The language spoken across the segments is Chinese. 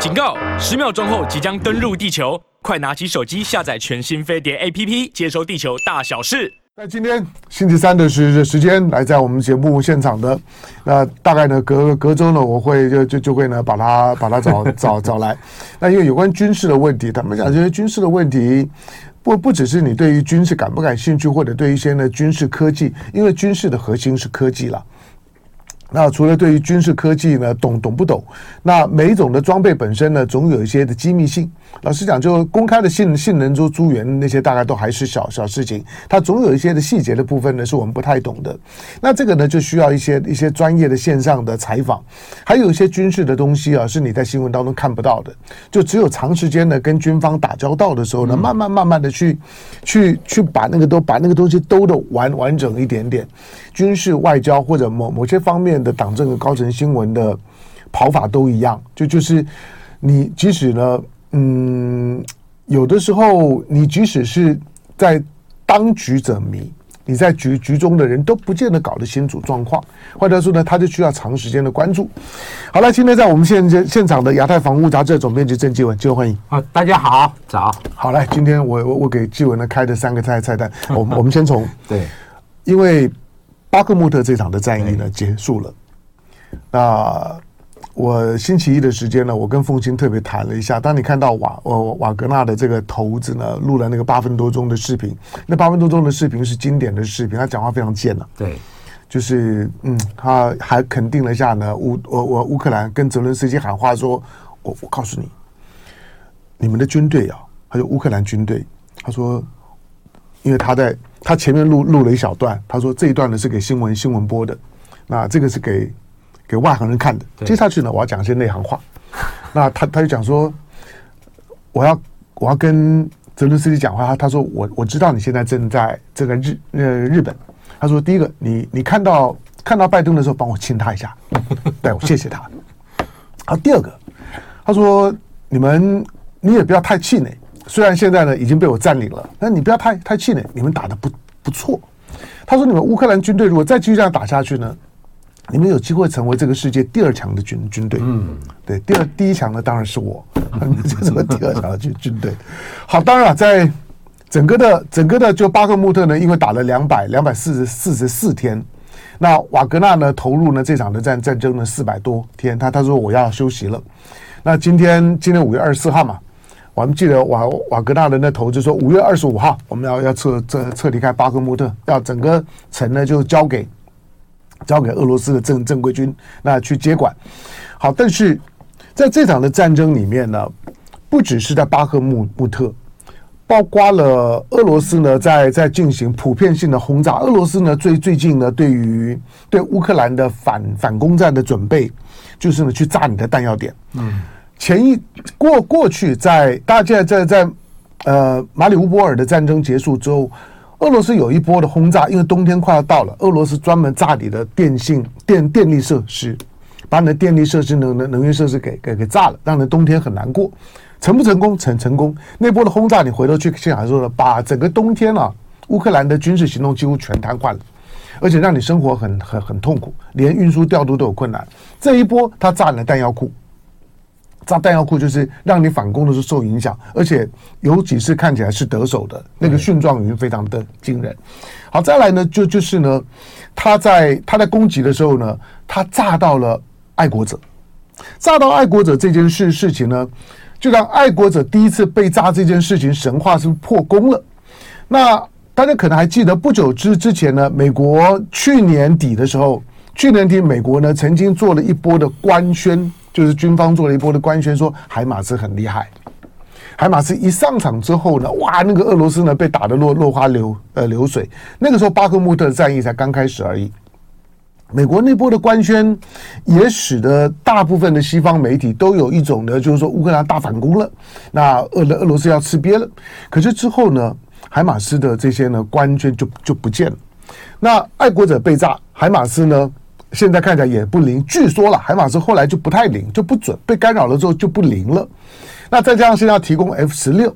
警告！十秒钟后即将登陆地球，快拿起手机下载全新飞碟 APP，接收地球大小事。在今天星期三的时时间，来在我们节目现场的，那大概呢隔隔周呢，我会就就就会呢把他把他找 找找来。那因为有关军事的问题，他们讲这些军事的问题，不不只是你对于军事感不感兴趣，或者对一些呢军事科技，因为军事的核心是科技了。那除了对于军事科技呢，懂懂不懂？那每一种的装备本身呢，总有一些的机密性。老实讲，就公开的性性能、就诸元那些，大概都还是小小事情。它总有一些的细节的部分呢，是我们不太懂的。那这个呢，就需要一些一些专业的线上的采访。还有一些军事的东西啊，是你在新闻当中看不到的。就只有长时间的跟军方打交道的时候呢，慢慢慢慢的去去去把那个都把那个东西兜的完完整一点点。军事外交或者某某些方面的党政的高层新闻的跑法都一样，就就是你即使呢，嗯，有的时候你即使是在当局者迷，你在局局中的人都不见得搞得清楚状况，或者说呢，他就需要长时间的关注。好了，今天在我们现现场的亚太防务杂志总编辑郑继文，继文欢迎。啊，大家好，早。好来，今天我我我给继文呢开的三个菜菜单，我们我们先从对，因为。巴克穆特这场的战役呢结束了，那我星期一的时间呢，我跟凤清特别谈了一下。当你看到瓦呃瓦格纳的这个头子呢录了那个八分多钟的视频，那八分多钟的视频是经典的视频，他讲话非常贱了。对，就是嗯，他还肯定了一下呢乌我我乌克兰跟泽伦斯基喊话说，我我告诉你，你们的军队啊，还有乌克兰军队，他说，因为他在。他前面录录了一小段，他说这一段呢是给新闻新闻播的，那这个是给给外行人看的。接下去呢，我要讲一些内行话。那他他就讲说，我要我要跟泽伦斯基讲话。他说我我知道你现在正在这个日呃日本。他说第一个，你你看到看到拜登的时候，帮我亲他一下，对，我谢谢他。然后，第二个，他说你们你也不要太气馁。虽然现在呢已经被我占领了，但你不要太太气馁，你们打的不不错。他说：“你们乌克兰军队如果再继续这样打下去呢，你们有机会成为这个世界第二强的军军队。”嗯，对，第二第一强的当然是我，这什么第二强的军军队？好，当然了，在整个的整个的就巴克穆特呢，因为打了两百两百四十四十四天，那瓦格纳呢投入呢这场的战战争呢四百多天，他他说我要休息了。那今天今天五月二十四号嘛。我们记得瓦瓦格纳人的头就说，五月二十五号我们要要撤撤撤离开巴克穆特，要整个城呢就交给交给俄罗斯的正正规军那去接管。好，但是在这场的战争里面呢，不只是在巴赫穆穆特，包括了俄罗斯呢在在进行普遍性的轰炸。俄罗斯呢最最近呢对于对乌克兰的反反攻战的准备，就是呢去炸你的弹药点。嗯。前一过过去在，在大家在在呃马里乌波尔的战争结束之后，俄罗斯有一波的轰炸，因为冬天快要到了，俄罗斯专门炸你的电信电电力设施，把你的电力设施能能能源设施给给给炸了，让人冬天很难过。成不成功？成成功。那波的轰炸，你回头去现场说了，把整个冬天啊，乌克兰的军事行动几乎全瘫痪了，而且让你生活很很很痛苦，连运输调度都有困难。这一波他炸你的弹药库。炸弹药库就是让你反攻的时候受影响，而且有几次看起来是得手的，那个蕈状云非常的惊人。好，再来呢，就就是呢，他在他在攻击的时候呢，他炸到了爱国者，炸到爱国者这件事事情呢，就让爱国者第一次被炸这件事情神话是破功了。那大家可能还记得，不久之之前呢，美国去年底的时候，去年底美国呢曾经做了一波的官宣。就是军方做了一波的官宣，说海马斯很厉害。海马斯一上场之后呢，哇，那个俄罗斯呢被打得落落花流呃流水。那个时候巴克穆特战役才刚开始而已。美国那波的官宣也使得大部分的西方媒体都有一种呢，就是说乌克兰大反攻了，那俄俄罗斯要吃瘪了。可是之后呢，海马斯的这些呢官宣就就不见了。那爱国者被炸，海马斯呢？现在看起来也不灵，据说了海马斯后来就不太灵，就不准，被干扰了之后就不灵了。那再加上现在要提供 F 十六，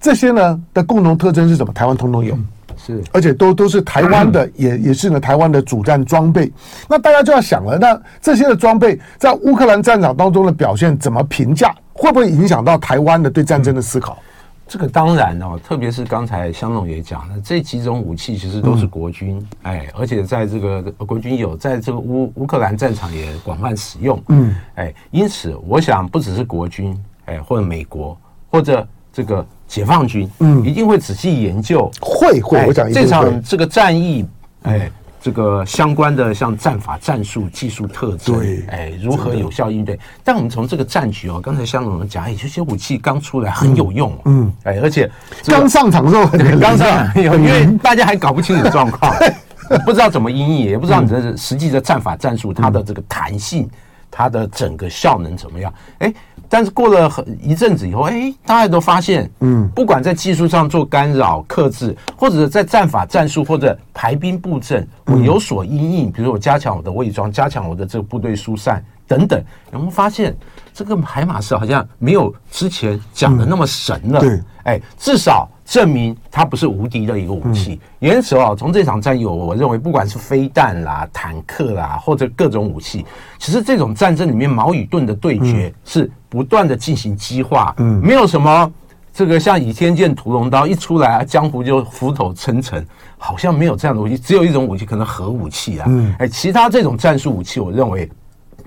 这些呢的共同特征是什么？台湾通通有，是，而且都都是台湾的，也也是呢台湾的主战装备。那大家就要想了，那这些的装备在乌克兰战场当中的表现怎么评价？会不会影响到台湾的对战争的思考？嗯这个当然哦，特别是刚才香总也讲了，这几种武器其实都是国军，嗯、哎，而且在这个国军有在这个乌乌克兰战场也广泛使用，嗯，哎，因此我想不只是国军，哎，或者美国或者这个解放军，嗯，一定会仔细研究，会会，哎、我讲这场这个战役，哎。嗯这个相关的像战法、战术、技术特征，对，哎，如何有效应对？但我们从这个战局哦，刚才香总讲，哎，这些武器刚出来很有用，嗯，哎，而且刚上场的时候很刚上场，因为大家还搞不清楚状况，不知道怎么因应，也不知道你的实际的战法、战术它的这个弹性，它的整个效能怎么样？哎。但是过了很一阵子以后，哎，大家都发现，嗯，不管在技术上做干扰、克制，或者在战法、战术或者排兵布阵，我有所阴影，比如说我加强我的伪装，加强我的这个部队疏散等等，然后发现这个海马斯好像没有之前讲的那么神了，对，哎，至少。证明它不是无敌的一个武器。因此哦，从这场战役，我认为不管是飞弹啦、坦克啦，或者各种武器，其实这种战争里面矛与盾的对决是不断的进行激化。嗯，没有什么这个像倚天剑、屠龙刀一出来啊，江湖就浮头称臣，好像没有这样的武器。只有一种武器，可能核武器啊。嗯，哎，其他这种战术武器，我认为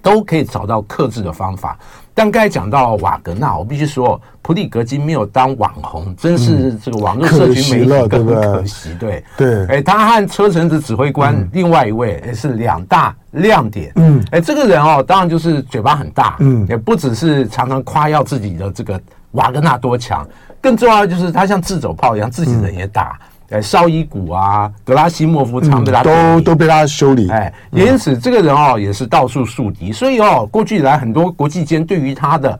都可以找到克制的方法。但刚才讲到瓦格纳，我必须说，普里格金没有当网红，真是这个网络社群媒体更可惜。对对，哎，他和车臣子指挥官另外一位也是两大亮点。嗯，哎，这个人哦，当然就是嘴巴很大，嗯，也不只是常常夸耀自己的这个瓦格纳多强，更重要的就是他像自走炮一样，自己人也打。哎，绍伊古啊，格拉西莫夫常被他、嗯、都都被他修理。哎，因此这个人哦也是到处树敌，所以哦过去以来很多国际间对于他的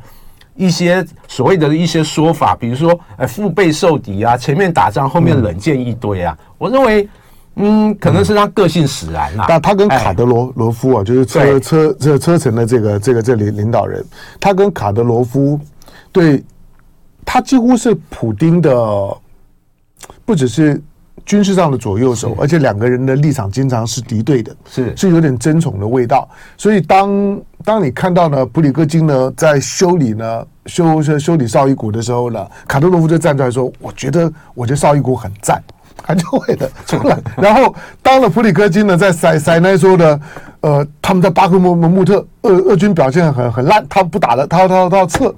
一些所谓的一些说法，比如说哎腹背受敌啊，前面打仗后面冷箭一堆啊，嗯、我认为嗯可能是他个性使然啊。但他跟卡德罗罗夫啊，就是车车这车臣的这个这个这里领导人，他跟卡德罗夫对他几乎是普丁的。不只是军事上的左右手，而且两个人的立场经常是敌对的，是是有点争宠的味道。所以当当你看到呢，普里戈金呢在修理呢修修修理绍伊古的时候呢，卡特罗夫就站出来说：“我觉得我觉得绍伊古很赞。”他就会的出来。然后当了普里戈金呢在塞塞奈说的，呃，他们在巴克穆穆特俄俄军表现很很烂，他不打了，他他他，他要撤。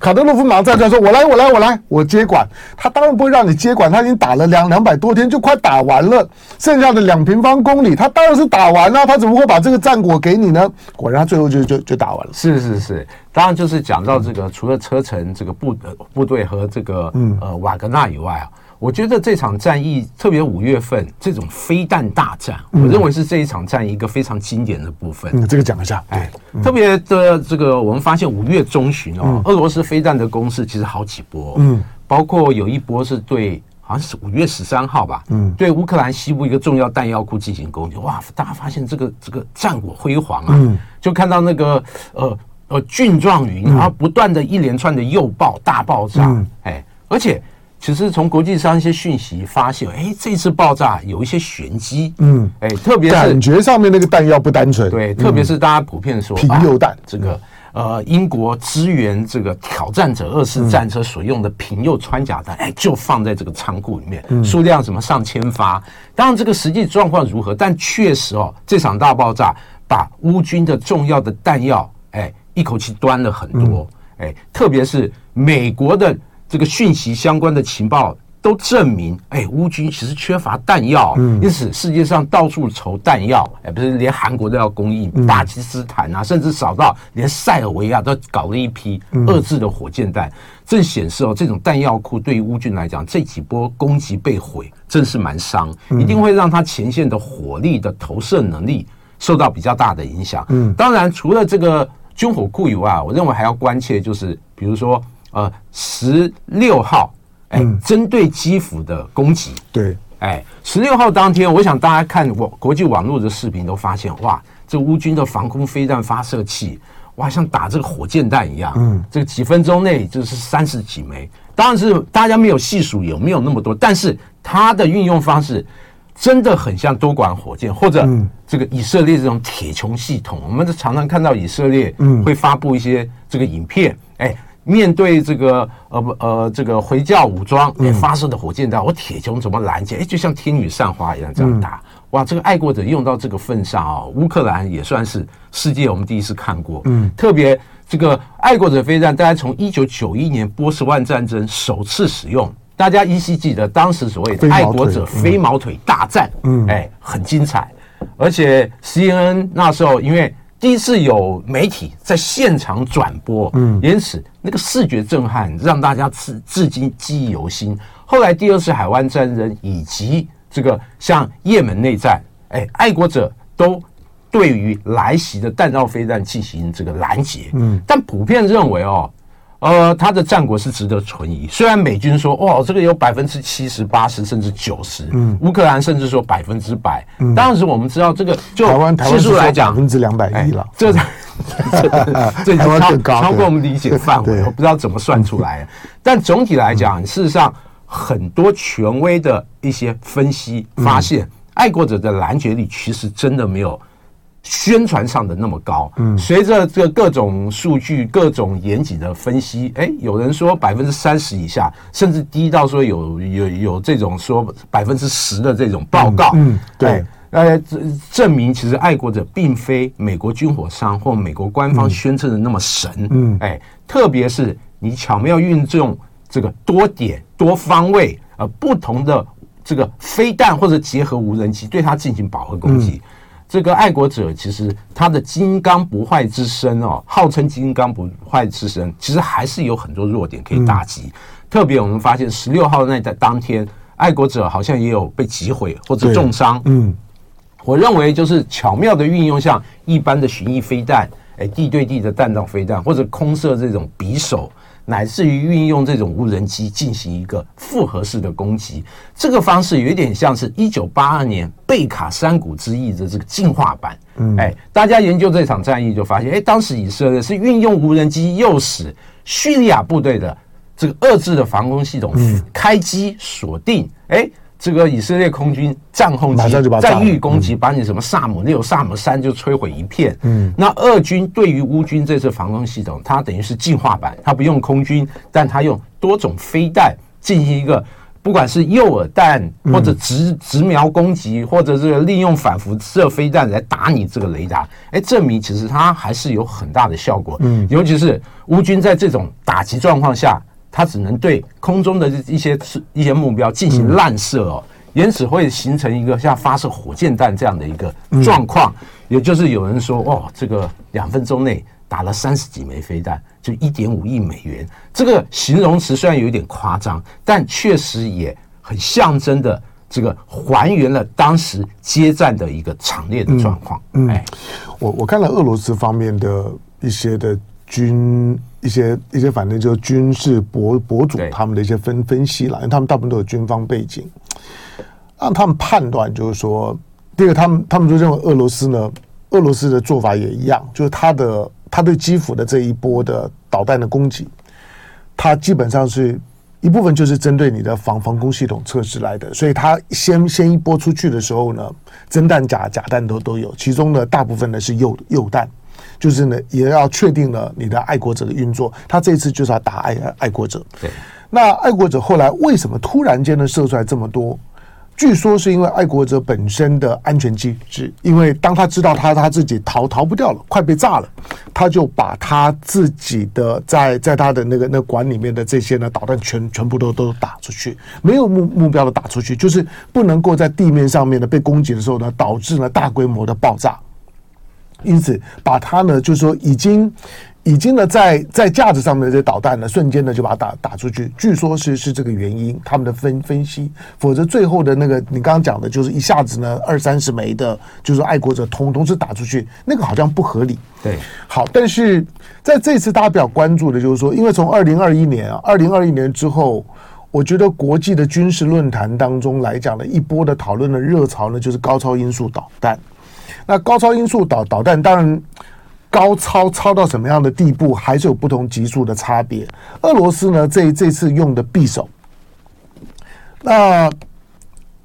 卡德洛夫马上站出来说：“我来，我来，我来，我接管。”他当然不会让你接管，他已经打了两两百多天，就快打完了，剩下的两平方公里，他当然是打完了。他怎么会把这个战果给你呢？果然，他最后就就就打完了。是是是，当然就是讲到这个，嗯、除了车臣这个部部队和这个呃瓦格纳以外啊。我觉得这场战役，特别五月份这种飞弹大战，我认为是这一场战役一个非常经典的部分。嗯，这个讲一下。哎，特别的这个，我们发现五月中旬哦，俄罗斯飞弹的攻势其实好几波。嗯，包括有一波是对，好像是五月十三号吧。嗯，对乌克兰西部一个重要弹药库进行攻击。哇，大家发现这个这个战果辉煌啊！嗯，就看到那个呃呃菌状云，然后不断的一连串的诱爆大爆炸。哎，而且。其实从国际上一些讯息发现，哎，这次爆炸有一些玄机，嗯，哎，特别是感觉上面那个弹药不单纯，对，特别是大家普遍说，平铀弹，这个呃，英国支援这个挑战者二式战车所用的平铀穿甲弹，哎，就放在这个仓库里面，数量什么上千发。当然，这个实际状况如何？但确实哦，这场大爆炸把乌军的重要的弹药，哎，一口气端了很多，哎，特别是美国的。这个讯息相关的情报都证明，哎，乌军其实缺乏弹药，因此世界上到处筹弹药，哎，不是连韩国都要供应，巴基斯坦啊，甚至少到连塞尔维亚都搞了一批遏制的火箭弹，正显示哦，这种弹药库对于乌军来讲，这几波攻击被毁，真是蛮伤，一定会让他前线的火力的投射能力受到比较大的影响。嗯，当然，除了这个军火库以外，我认为还要关切就是，比如说。呃，十六号，哎，针对基辅的攻击，对，哎，十六号当天，我想大家看网国际网络的视频都发现，哇，这乌军的防空飞弹发射器，哇，像打这个火箭弹一样，嗯，这个几分钟内就是三十几枚，当然是大家没有细数有没有那么多，但是它的运用方式真的很像多管火箭或者这个以色列这种铁穹系统，我们常常看到以色列会发布一些这个影片，哎。面对这个呃不呃这个回教武装哎发射的火箭弹，我铁穹怎么拦截？哎，就像天女散花一样这样打。哇，这个爱国者用到这个份上啊，乌克兰也算是世界我们第一次看过。嗯，特别这个爱国者飞弹，大家从一九九一年波斯湾战争首次使用，大家依稀记得当时所谓的爱国者飞毛腿大战，嗯，哎，很精彩。而且 CNN 那时候因为第一次有媒体在现场转播，嗯，因此那个视觉震撼让大家至至今记忆犹新。后来第二次海湾战争以及这个像也门内战，哎，爱国者都对于来袭的弹道飞弹进行这个拦截，嗯，但普遍认为哦，呃，他的战果是值得存疑。虽然美军说哇，这个有百分之七十、八十甚至九十，嗯，乌克兰甚至说百分之百。嗯，当时我们知道这个就技术来讲百分之两百一了，这这 这已经超超过我们理解范围，我不知道怎么算出来。但总体来讲，事实上。很多权威的一些分析发现，爱国者的拦截率其实真的没有宣传上的那么高。嗯，随着这个各种数据、各种严谨的分析，哎，有人说百分之三十以下，甚至低到说有有有这种说百分之十的这种报告。嗯，对，呃，证明其实爱国者并非美国军火商或美国官方宣称的那么神。嗯，哎，特别是你巧妙运用。这个多点多方位呃不同的这个飞弹或者结合无人机对它进行饱和攻击，这个爱国者其实他的金刚不坏之身哦，号称金刚不坏之身，其实还是有很多弱点可以打击。特别我们发现十六号那在当天，爱国者好像也有被击毁或者重伤。嗯，我认为就是巧妙的运用像一般的巡弋飞弹，哎，地对地的弹道飞弹或者空射这种匕首。乃至于运用这种无人机进行一个复合式的攻击，这个方式有点像是一九八二年贝卡山谷之役的这个进化版。嗯，哎，大家研究这场战役就发现，哎，当时以色列是运用无人机诱使叙利亚部队的这个遏制的防空系统开机锁定，哎。这个以色列空军战后机战域攻击，把你什么萨姆六、萨姆三就摧毁一片。嗯，那俄军对于乌军这次防空系统，它等于是进化版，它不用空军，但它用多种飞弹进行一个，不管是诱饵弹或者直直瞄攻击，或者是利用反辐射飞弹来打你这个雷达，哎，证明其实它还是有很大的效果。嗯，尤其是乌军在这种打击状况下。它只能对空中的一些一些目标进行滥射哦，因此会形成一个像发射火箭弹这样的一个状况。也就是有人说，哦，这个两分钟内打了三十几枚飞弹，就一点五亿美元。这个形容词虽然有点夸张，但确实也很象征的这个还原了当时接战的一个惨烈的状况。嗯，哎，我我看了俄罗斯方面的一些的军。一些一些反正就是军事博博主他们的一些分分析了，因为他们大部分都有军方背景，让他们判断就是说，第二个他们他们就认为俄罗斯呢，俄罗斯的做法也一样，就是他的他对基辅的这一波的导弹的攻击，他基本上是一部分就是针对你的防防空系统测试来的，所以他先先一波出去的时候呢，真弹假假弹都都有，其中呢大部分呢是诱诱弹。就是呢，也要确定了你的爱国者的运作。他这次就是要打爱爱国者。对，那爱国者后来为什么突然间呢射出来这么多？据说是因为爱国者本身的安全机制，因为当他知道他他自己逃逃不掉了，快被炸了，他就把他自己的在在他的那个那管里面的这些呢导弹全全部都都打出去，没有目目标的打出去，就是不能够在地面上面呢被攻击的时候呢，导致呢大规模的爆炸。因此，把它呢，就是说，已经，已经呢，在在架子上面的这些导弹呢，瞬间呢就把它打打出去。据说是是这个原因，他们的分分析。否则，最后的那个你刚刚讲的，就是一下子呢二三十枚的，就是爱国者同同时打出去，那个好像不合理。对，好，但是在这次大家比较关注的就是说，因为从二零二一年啊，二零二一年之后，我觉得国际的军事论坛当中来讲呢一波的讨论的热潮呢，就是高超音速导弹。那高超音速导导弹当然高超超到什么样的地步，还是有不同级数的差别。俄罗斯呢，这这次用的匕首，那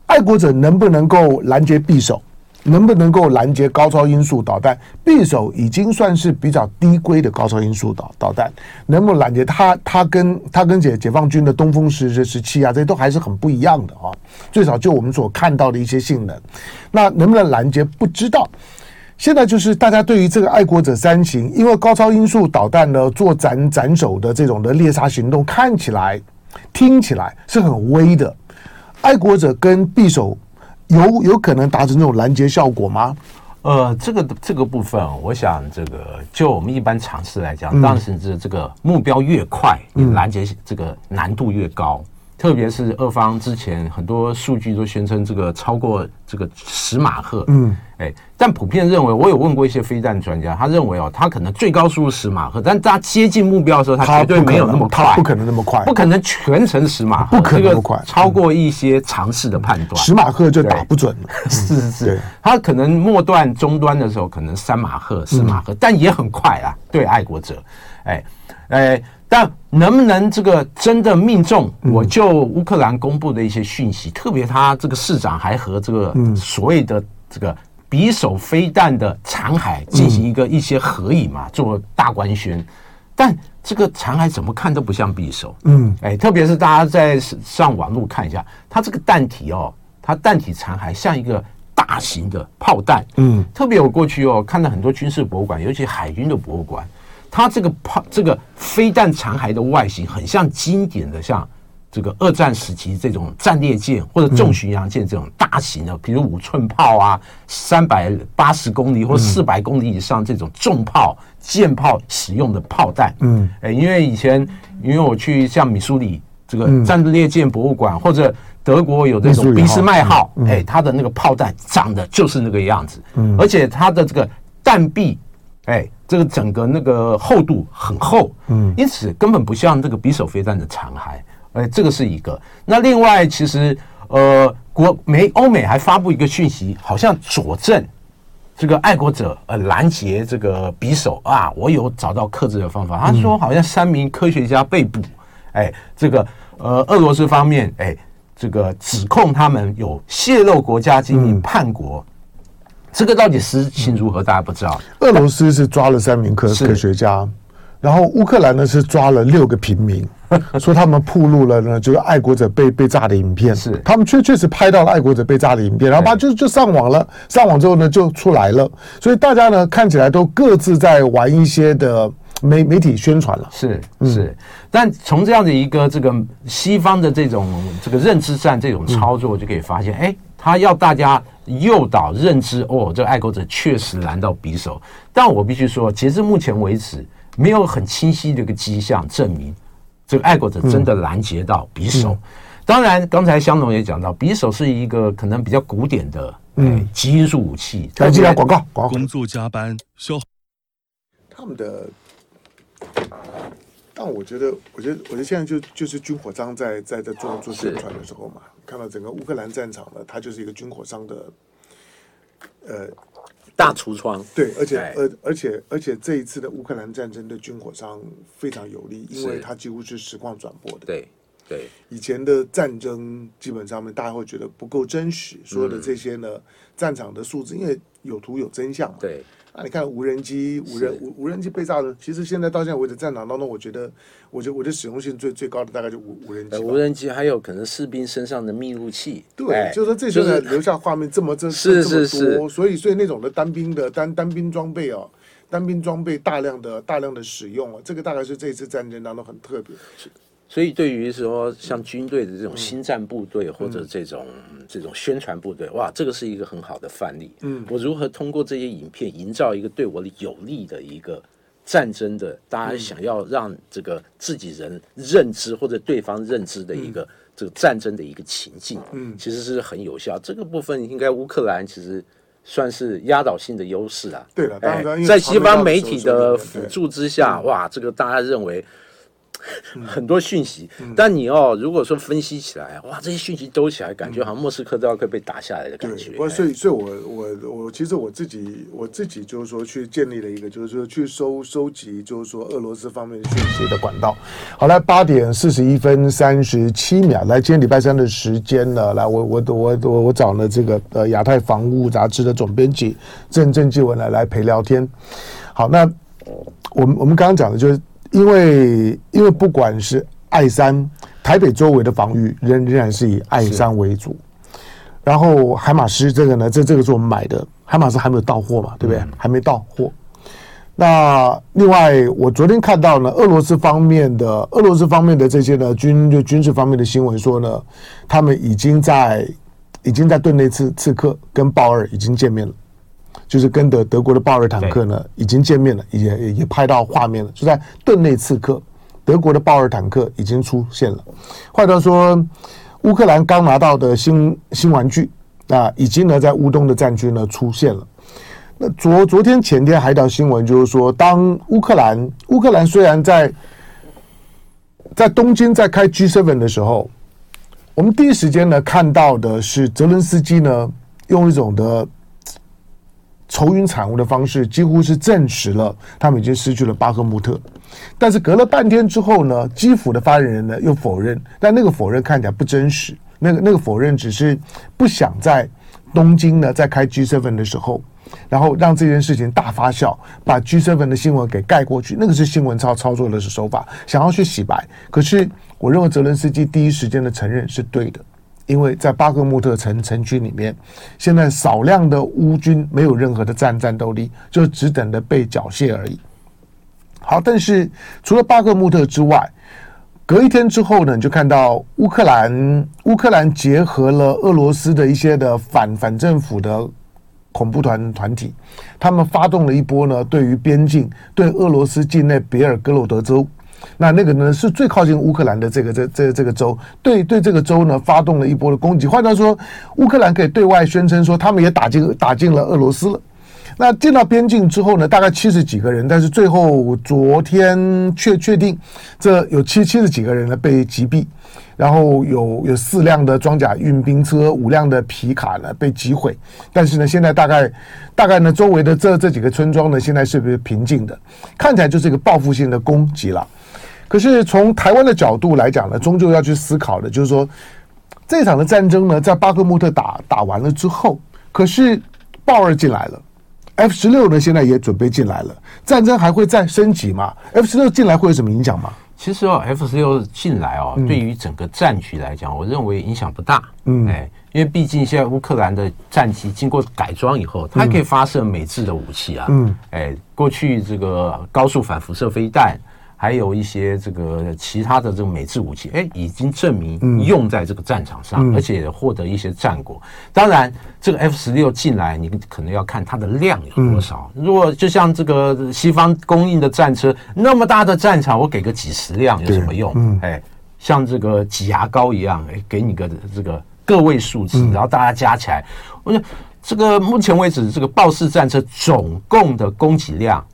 爱国者能不能够拦截匕首？能不能够拦截高超音速导弹？匕首已经算是比较低规的高超音速导导弹，能不能拦截它？它跟它跟解解放军的东风十十七啊，这些都还是很不一样的啊。最少就我们所看到的一些性能，那能不能拦截不知道。现在就是大家对于这个爱国者三型，因为高超音速导弹呢做斩斩首的这种的猎杀行动，看起来、听起来是很威的。爱国者跟匕首。有有可能达成这种拦截效果吗？呃，这个这个部分，我想这个就我们一般常识来讲，当时这这个目标越快，你拦截这个难度越高。特别是俄方之前很多数据都宣称这个超过这个十马赫，嗯，哎，但普遍认为，我有问过一些飞弹专家，他认为哦，他可能最高速度十马赫，但他接近目标的时候，他绝对没有那么快，不可能那么快，不可能全程十马赫，不可能那么快，超过一些尝试的判断，十马赫就打不准了，是是是，他可能末段终端的时候可能三马赫、四马赫，但也很快啊，对爱国者，哎哎。但能不能这个真的命中？我就乌克兰公布的一些讯息，特别他这个市长还和这个所谓的这个匕首飞弹的残骸进行一个一些合影嘛，做大官宣。但这个残骸怎么看都不像匕首，嗯，哎，特别是大家在上网络看一下，它这个弹体哦，它弹体残骸像一个大型的炮弹，嗯，特别我过去哦看到很多军事博物馆，尤其海军的博物馆。它这个炮，这个飞弹残骸的外形很像经典的，像这个二战时期这种战列舰或者重巡洋舰这种大型的，比如五寸炮啊，三百八十公里或四百公里以上这种重炮、舰炮使用的炮弹。嗯，哎，因为以前因为我去像米苏里这个战列舰博物馆，或者德国有这种俾斯麦号，哎，它的那个炮弹长得就是那个样子，嗯，而且它的这个弹壁。哎，这个整个那个厚度很厚，嗯，因此根本不像这个匕首飞弹的残骸，哎，这个是一个。那另外，其实呃，国美欧美还发布一个讯息，好像佐证这个爱国者呃拦截这个匕首啊，我有找到克制的方法。他说，好像三名科学家被捕，哎，这个呃，俄罗斯方面哎，这个指控他们有泄露国家机密、叛国。这个到底实情如何？大家不知道。俄罗斯是抓了三名科科学家，然后乌克兰呢是抓了六个平民，说他们曝露了呢，就是爱国者被被炸的影片。是，他们确确实拍到了爱国者被炸的影片，然后把就就上网了。上网之后呢，就出来了。所以大家呢看起来都各自在玩一些的媒媒体宣传了。是是，但从这样的一个这个西方的这种这个认知战这种操作，就可以发现，哎。他要大家诱导认知哦，这个爱国者确实拦到匕首，但我必须说，截至目前为止，没有很清晰的一个迹象证明这个爱国者真的拦截到匕首。嗯、当然，刚才香农也讲到，匕首是一个可能比较古典的嗯极音速武器。来，进来广告，广告。工作加班消他们的。但我觉得，我觉得，我觉得现在就就是军火商在在在做做宣传的时候嘛，看到整个乌克兰战场呢，它就是一个军火商的，呃，大橱窗。对，而且而而且而且这一次的乌克兰战争对军火商非常有利，因为它几乎是实况转播的。对对，以前的战争基本上面大家会觉得不够真实，所有的这些呢，战场的数字，因为有图有真相嘛。对。那、啊、你看无人机、无人无无人机被炸的，其实现在到现在为止，战场当中，我觉得，我觉得我的使用性最最高的大概就无无人机。无人机还有可能士兵身上的密录器。对，哎、就是说这些呢留下画面这么这是这么多，所以所以那种的单兵的单单兵装备哦，单兵装备大量的大量的使用啊，这个大概是这次战争当中很特别。是。所以，对于说像军队的这种新战部队或者这种这种宣传部队，哇，这个是一个很好的范例。嗯，我如何通过这些影片营造一个对我有利的一个战争的，大家想要让这个自己人认知或者对方认知的一个这个战争的一个情境，嗯，其实是很有效。这个部分应该乌克兰其实算是压倒性的优势啊。对了，当然，在西方媒体的辅助之下，哇，这个大家认为。很多讯息。但你哦，如果说分析起来，哇，这些讯息兜起来，感觉好像莫斯科都要快被打下来的感觉。对，所以，所以我我我其实我自己我自己就是说去建立了一个，就是说去收收集，就是说俄罗斯方面讯息的管道。好，来八点四十一分三十七秒，来今天礼拜三的时间呢，来我我我我我找了这个呃亚太防务杂志的总编辑郑郑继文来来陪聊天。好，那我们我们刚刚讲的就是，因为因为不管是爱山，台北周围的防御仍仍然是以爱山为主，然后海马斯这个呢，这这个是我们买的，海马斯还没有到货嘛，对不对？嗯、还没到货。那另外，我昨天看到呢，俄罗斯方面的俄罗斯方面的这些呢军就军事方面的新闻说呢，他们已经在已经在顿内茨刺客跟鲍尔已经见面了。就是跟德德国的豹二坦克呢已经见面了，也也拍到画面了。就在顿内刺客，德国的豹二坦克已经出现了。换句话说，乌克兰刚拿到的新新玩具啊，已经呢在乌东的战区呢出现了。那昨昨天前天还一条新闻，就是说，当乌克兰乌克兰虽然在在东京在开 G7 的时候，我们第一时间呢看到的是泽伦斯基呢用一种的。愁云惨雾的方式，几乎是证实了他们已经失去了巴赫穆特。但是隔了半天之后呢，基辅的发言人呢又否认，但那个否认看起来不真实。那个那个否认只是不想在东京呢在开 G7 的时候，然后让这件事情大发酵，把 G7 的新闻给盖过去。那个是新闻操操作的是手法，想要去洗白。可是我认为泽伦斯基第一时间的承认是对的。因为在巴赫穆特城城区里面，现在少量的乌军没有任何的战战斗力，就只等着被缴械而已。好，但是除了巴赫穆特之外，隔一天之后呢，你就看到乌克兰乌克兰结合了俄罗斯的一些的反反政府的恐怖团团体，他们发动了一波呢，对于边境对俄罗斯境内别尔哥罗德州。那那个呢，是最靠近乌克兰的这个这这这个州，对对这个州呢发动了一波的攻击。换句话说，乌克兰可以对外宣称说他们也打进打进了俄罗斯了。那进到边境之后呢，大概七十几个人，但是最后昨天确确定这有七七十几个人呢被击毙，然后有有四辆的装甲运兵车，五辆的皮卡呢被击毁。但是呢，现在大概大概呢周围的这这几个村庄呢，现在是不是平静的？看起来就是一个报复性的攻击了。可是从台湾的角度来讲呢，终究要去思考的，就是说这场的战争呢，在巴赫穆特打打完了之后，可是豹二进来了，F 十六呢现在也准备进来了，战争还会再升级吗？F 十六进来会有什么影响吗？其实哦，F 十六进来哦，对于整个战局来讲，我认为影响不大。嗯，哎，因为毕竟现在乌克兰的战机经过改装以后，它可以发射美制的武器啊。嗯，哎，过去这个高速反辐射飞弹。还有一些这个其他的这个美制武器，哎，已经证明用在这个战场上，而且获得一些战果。当然，这个 F 十六进来，你可能要看它的量有多少。如果就像这个西方供应的战车那么大的战场，我给个几十辆有什么用？哎，像这个挤牙膏一样，哎，给你个这个个位数字，然后大家加起来，我想这个目前为止，这个豹式战车总共的供给量，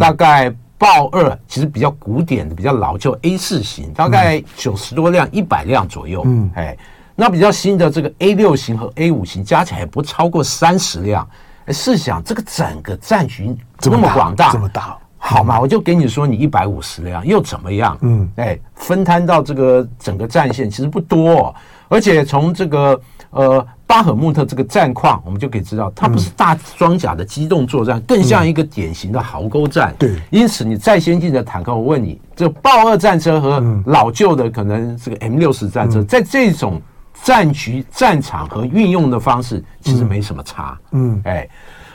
大概。豹二其实比较古典的、比较老旧 A 四型，大概九十多辆、一百辆左右。嗯，哎，那比较新的这个 A 六型和 A 五型加起来不超过三十辆。哎，试想这个整个战局这么广大，这么大，好嘛？我就给你说，你一百五十辆又怎么样？嗯，哎，分摊到这个整个战线其实不多哦，而且从这个呃。巴赫穆特这个战况，我们就可以知道，它不是大装甲的机动作战，更像一个典型的壕沟战。对，因此你再先进的坦克，我问你，这豹二战车和老旧的可能这个 M 六十战车，在这种战局、战场和运用的方式，其实没什么差。嗯，哎，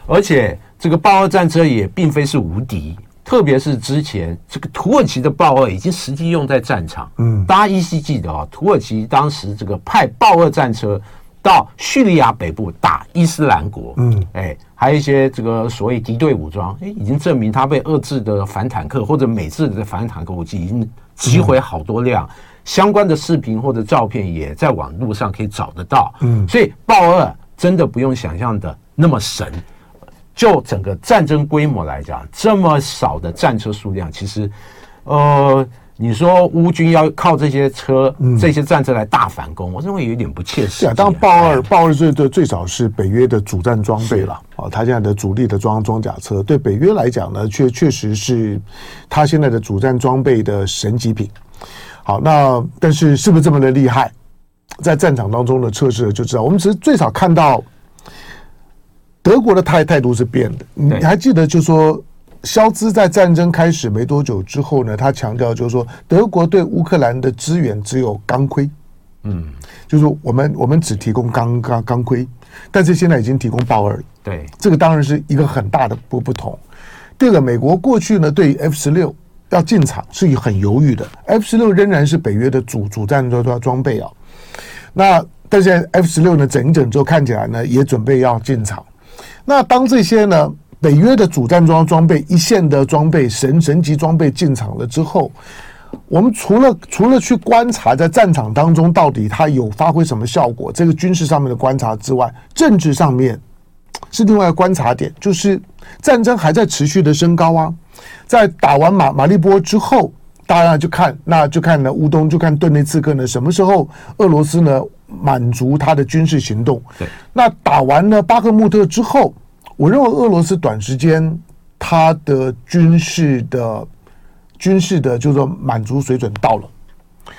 而且这个豹二战车也并非是无敌，特别是之前这个土耳其的豹二已经实际用在战场。嗯，大家依稀记得啊，土耳其当时这个派豹二战车。到叙利亚北部打伊斯兰国，嗯，哎，还有一些这个所谓敌对武装，哎，已经证明他被遏制的反坦克或者美制的反坦克武器已经击毁好多辆，相关的视频或者照片也在网络上可以找得到，嗯，所以豹二真的不用想象的那么神，就整个战争规模来讲，这么少的战车数量，其实，呃。你说乌军要靠这些车、嗯这些战车来大反攻，我认为有点不切实际、是啊，当然豹二豹二最最最少是北约的主战装备了啊，他现在的主力的装装甲车，对北约来讲呢，确确实是他现在的主战装备的神级品。好，那但是是不是这么的厉害，在战场当中的测试就知道。我们只是最少看到德国的态态度是变的，你还记得就说。肖兹在战争开始没多久之后呢，他强调就是说，德国对乌克兰的支援只有钢盔，嗯，就是我们我们只提供钢钢钢盔，但是现在已经提供豹二，对，这个当然是一个很大的不不同。第二个，美国过去呢对于 F 十六要进场是很犹豫的，F 十六仍然是北约的主主战装装备啊。那但是 F 十六呢整一整之后看起来呢也准备要进场，那当这些呢。北约的主战装装备一线的装备神神级装备进场了之后，我们除了除了去观察在战场当中到底它有发挥什么效果，这个军事上面的观察之外，政治上面是另外一个观察点，就是战争还在持续的升高啊。在打完马马利波之后，大家就看那就看呢乌东就看顿内刺客呢什么时候俄罗斯呢满足他的军事行动？对，那打完了巴赫穆特之后。我认为俄罗斯短时间它的军事的军事的，就是说满足水准到了，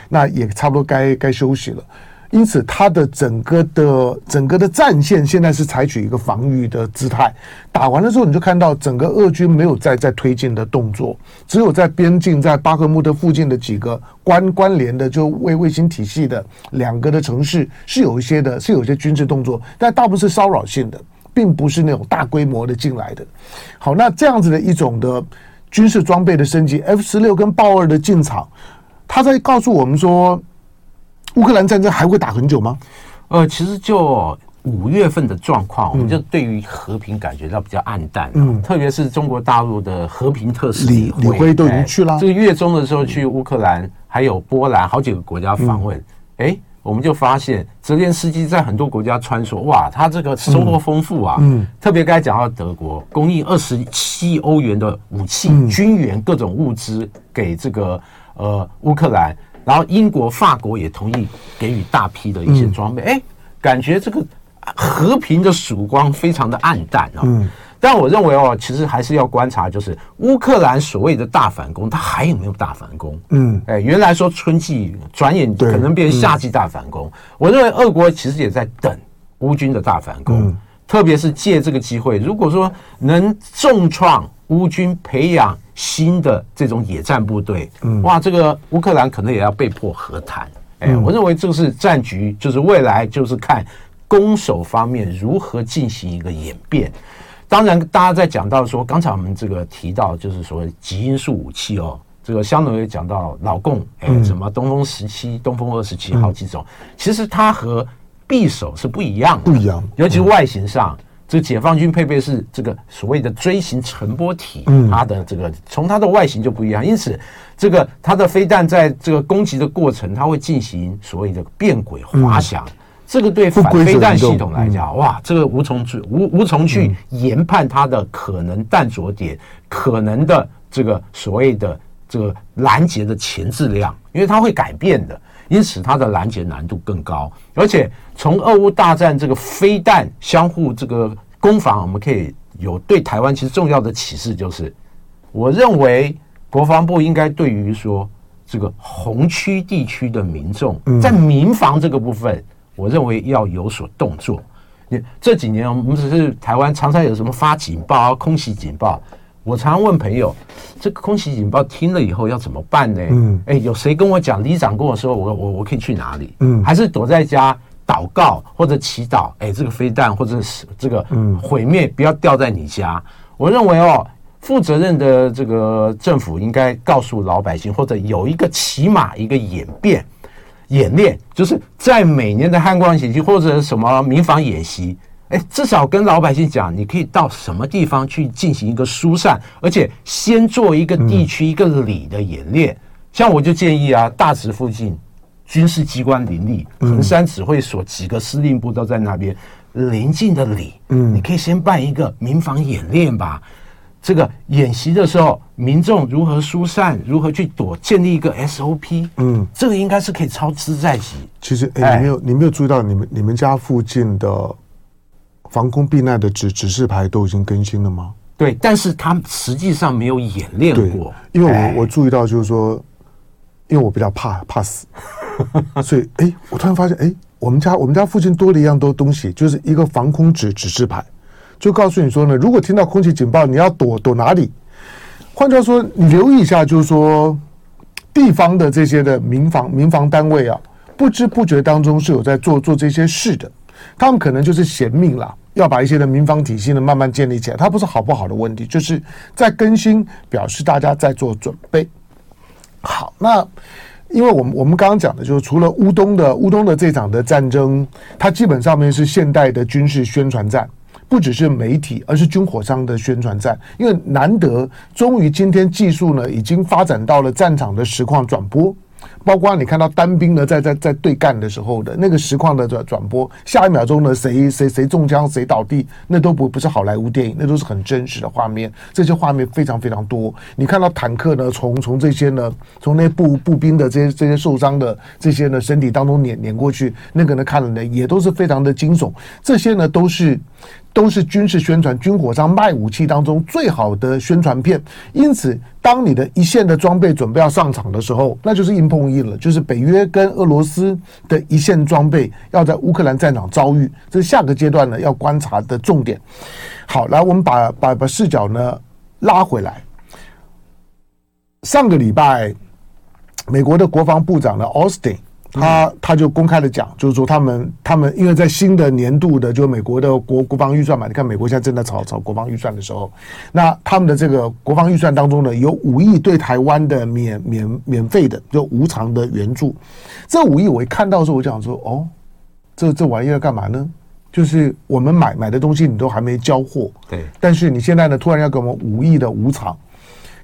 那也差不多该该休息了。因此，它的整个的整个的战线现在是采取一个防御的姿态。打完了之后，你就看到整个俄军没有再再推进的动作，只有在边境在巴赫穆特附近的几个关关联的就卫卫星体系的两个的城市是有一些的，是有些军事动作，但大部分是骚扰性的。并不是那种大规模的进来的。好，那这样子的一种的军事装备的升级，F 十六跟豹二的进场，他在告诉我们说，乌克兰战争还会打很久吗？呃，其实就五月份的状况，我们就对于和平感觉到比较暗淡。嗯，特别是中国大陆的和平特使李李辉都已经去了。这个月中的时候去乌克兰，还有波兰好几个国家访问。哎。我们就发现，泽连斯基在很多国家穿梭，哇，他这个收获丰富啊！嗯，嗯特别该讲到德国，供应二十七亿欧元的武器、嗯、军援各种物资给这个呃乌克兰，然后英国、法国也同意给予大批的一些装备。哎、嗯，感觉这个和平的曙光非常的暗淡啊。嗯。但我认为哦，其实还是要观察，就是乌克兰所谓的大反攻，它还有没有大反攻？嗯，哎，原来说春季，转眼可能变夏季大反攻。我认为俄国其实也在等乌军的大反攻，特别是借这个机会，如果说能重创乌军，培养新的这种野战部队，哇，这个乌克兰可能也要被迫和谈。哎，我认为这个是战局，就是未来就是看攻守方面如何进行一个演变。当然，大家在讲到说，刚才我们这个提到，就是所谓极音速武器哦，这个香农也讲到老共，哎，什么东风十七、东风二十七，好几种，其实它和匕首是不一样的，不一样，尤其是外形上，这解放军配备是这个所谓的锥形乘波体，它的这个从它的外形就不一样，因此这个它的飞弹在这个攻击的过程，它会进行所谓的变轨滑翔。这个对反飞弹系统来讲，哇，这个无从去无无从去研判它的可能弹着点，可能的这个所谓的这个拦截的前置量，因为它会改变的，因此它的拦截难度更高。而且从俄乌大战这个飞弹相互这个攻防，我们可以有对台湾其实重要的启示，就是我认为国防部应该对于说这个红区地区的民众在民防这个部分。我认为要有所动作。你这几年，我们只是台湾常常有什么发警报啊、空袭警报。我常常问朋友，这个空袭警报听了以后要怎么办呢？嗯，哎，有谁跟我讲？里长跟我说，我我我可以去哪里？嗯，还是躲在家祷告或者祈祷？哎，这个飞弹或者是这个嗯毁灭不要掉在你家。我认为哦，负责任的这个政府应该告诉老百姓，或者有一个起码一个演变。演练就是在每年的汉光演习或者什么民防演习，哎，至少跟老百姓讲，你可以到什么地方去进行一个疏散，而且先做一个地区一个里的演练。像我就建议啊，大直附近军事机关林立，横山指挥所几个司令部都在那边，临近的里，嗯，你可以先办一个民防演练吧。这个演习的时候，民众如何疏散，如何去躲，建立一个 SOP，嗯，这个应该是可以操之在即。其实，哎，你没有，你没有注意到你们你们家附近的防空避难的指指示牌都已经更新了吗？对，但是他实际上没有演练过，因为我我注意到就是说，因为我比较怕怕死，所以哎，我突然发现，哎，我们家我们家附近多了一样多东西，就是一个防空指指示牌。就告诉你说呢，如果听到空气警报，你要躲躲哪里？换句话说，你留意一下，就是说地方的这些的民防民防单位啊，不知不觉当中是有在做做这些事的。他们可能就是嫌命了，要把一些的民防体系呢慢慢建立起来。它不是好不好的问题，就是在更新，表示大家在做准备。好，那因为我们我们刚刚讲的就是除了乌东的乌东的这场的战争，它基本上面是现代的军事宣传战。不只是媒体，而是军火商的宣传战。因为难得，终于今天技术呢已经发展到了战场的实况转播。包括你看到单兵呢，在在在对干的时候的那个实况的转转播，下一秒钟呢，谁谁谁中枪，谁倒地，那都不不是好莱坞电影，那都是很真实的画面。这些画面非常非常多。你看到坦克呢，从从这些呢，从那步步兵的这些这些受伤的这些呢身体当中碾碾过去，那个呢看了呢也都是非常的惊悚。这些呢都是。都是军事宣传，军火商卖武器当中最好的宣传片。因此，当你的一线的装备准备要上场的时候，那就是硬碰硬了。就是北约跟俄罗斯的一线装备要在乌克兰战场遭遇，这是下个阶段呢要观察的重点。好，来，我们把把把视角呢拉回来。上个礼拜，美国的国防部长呢奥斯汀。他他就公开的讲，就是说他们他们因为在新的年度的就美国的国国防预算嘛，你看美国现在正在炒炒国防预算的时候，那他们的这个国防预算当中呢，有五亿对台湾的免免免费的就无偿的援助。这五亿我一看到的时候，我就想说，哦，这这玩意儿干嘛呢？就是我们买买的东西你都还没交货，对，但是你现在呢突然要给我们五亿的无偿，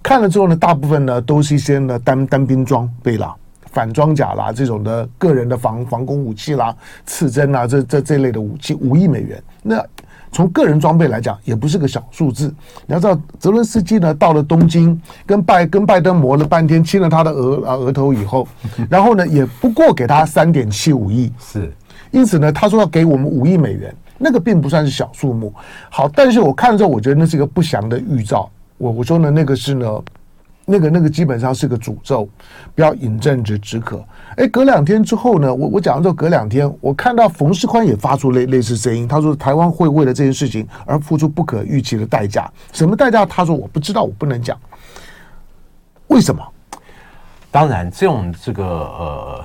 看了之后呢，大部分呢都是一些呢单单兵装备啦。反装甲啦，这种的个人的防防空武器啦，刺针啊，这这这类的武器，五亿美元。那从个人装备来讲，也不是个小数字。你要知道，泽伦斯基呢到了东京，跟拜跟拜登磨了半天，亲了他的额啊额头以后，然后呢，也不过给他三点七五亿。是，因此呢，他说要给我们五亿美元，那个并不算是小数目。好，但是我看了之后，我觉得那是一个不祥的预兆。我我说呢，那个是呢。那个那个基本上是个诅咒，不要饮鸩止止渴。哎，隔两天之后呢，我我讲完之后，隔两天我看到冯世宽也发出类类似声音，他说台湾会为了这件事情而付出不可预期的代价。什么代价？他说我不知道，我不能讲。为什么？当然，这种这个呃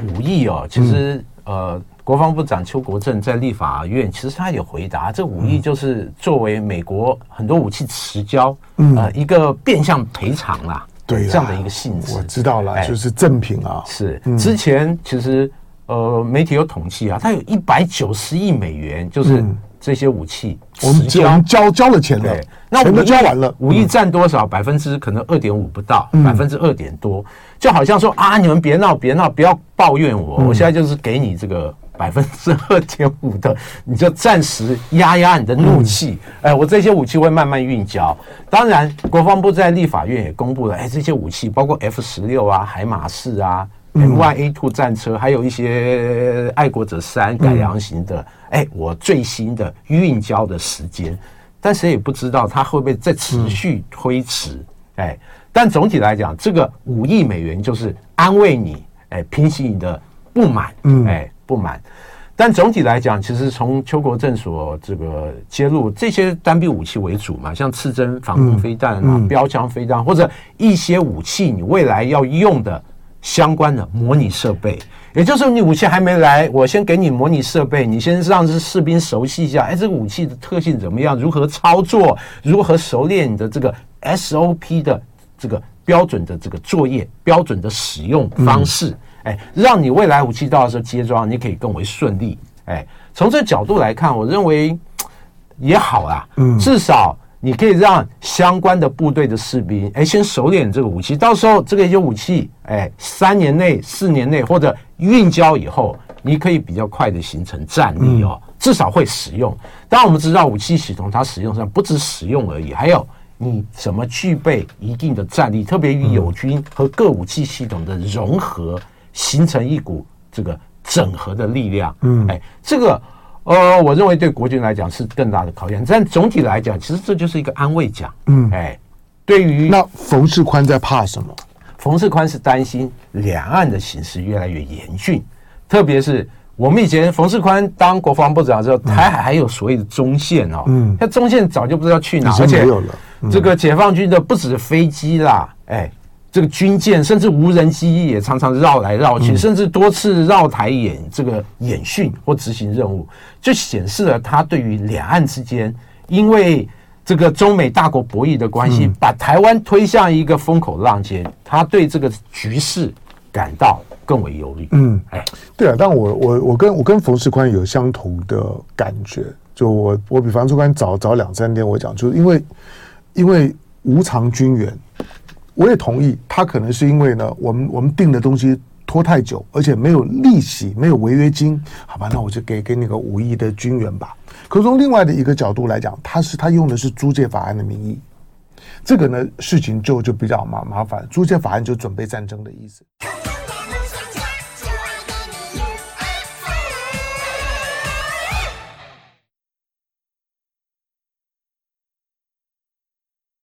武艺哦，其实、嗯、呃。国防部长邱国正在立法院，其实他也回答，这五亿就是作为美国很多武器迟交，嗯、呃，一个变相赔偿啦，对，这样的一个性质。我知道了，哎、就是赠品啊。是，之前其实呃，媒体有统计啊，它有一百九十亿美元，就是这些武器我们交交了钱了，对，那我们交完了，五亿占多少？百分之可能二点五不到，百分之二点多，就好像说啊，你们别闹，别闹，不要抱怨我，我现在就是给你这个。百分之二点五的，你就暂时压压你的怒气。哎，我这些武器会慢慢运交。当然，国防部在立法院也公布了，哎，这些武器包括 F 十六啊、海马士啊、M Y A two 战车，还有一些爱国者三改良型的。哎，我最新的运交的时间，但谁也不知道它会不会再持续推迟。哎，但总体来讲，这个五亿美元就是安慰你，哎，平息你的不满。嗯，哎。不满，但总体来讲，其实从邱国正所这个揭露这些单兵武器为主嘛，像刺针防空飞弹啊、嗯嗯、标枪飞弹或者一些武器，你未来要用的相关的模拟设备，也就是你武器还没来，我先给你模拟设备，你先让这士兵熟悉一下，哎，这个武器的特性怎么样，如何操作，如何熟练你的这个 SOP 的这个标准的这个作业标准的使用方式。嗯哎，让你未来武器到的时候接装，你可以更为顺利。哎，从这角度来看，我认为也好啦。嗯，至少你可以让相关的部队的士兵，哎，先熟练这个武器。到时候这个一些武器，哎，三年内、四年内或者运交以后，你可以比较快的形成战力哦。至少会使用。当然，我们知道武器系统它使用上不止使用而已，还有你怎么具备一定的战力，特别与友军和各武器系统的融合，形成一股这个整合的力量。嗯，哎，这个呃，我认为对国军来讲是更大的考验。但总体来讲，其实这就是一个安慰奖。嗯，哎，对于那冯世宽在怕什么？冯世宽是担心两岸的形势越来越严峻，特别是。我们以前冯世宽当国防部长的时候，台海还有所谓的中线哦，嗯，那中线早就不知道去哪，而且这个解放军的不止飞机啦，哎，这个军舰甚至无人机也常常绕来绕去，甚至多次绕台演这个演训或执行任务，就显示了他对于两岸之间因为这个中美大国博弈的关系，把台湾推向一个风口浪尖，他对这个局势感到。更为忧虑。嗯，哎，对啊，但我我我跟我跟冯世宽有相同的感觉。就我我比冯世宽早早两三天，我讲，就是因为因为无偿军援，我也同意，他可能是因为呢，我们我们定的东西拖太久，而且没有利息，没有违约金，好吧，那我就给给你个五亿的军援吧。可从另外的一个角度来讲，他是他用的是租借法案的名义，这个呢事情就就比较麻麻烦。租借法案就准备战争的意思。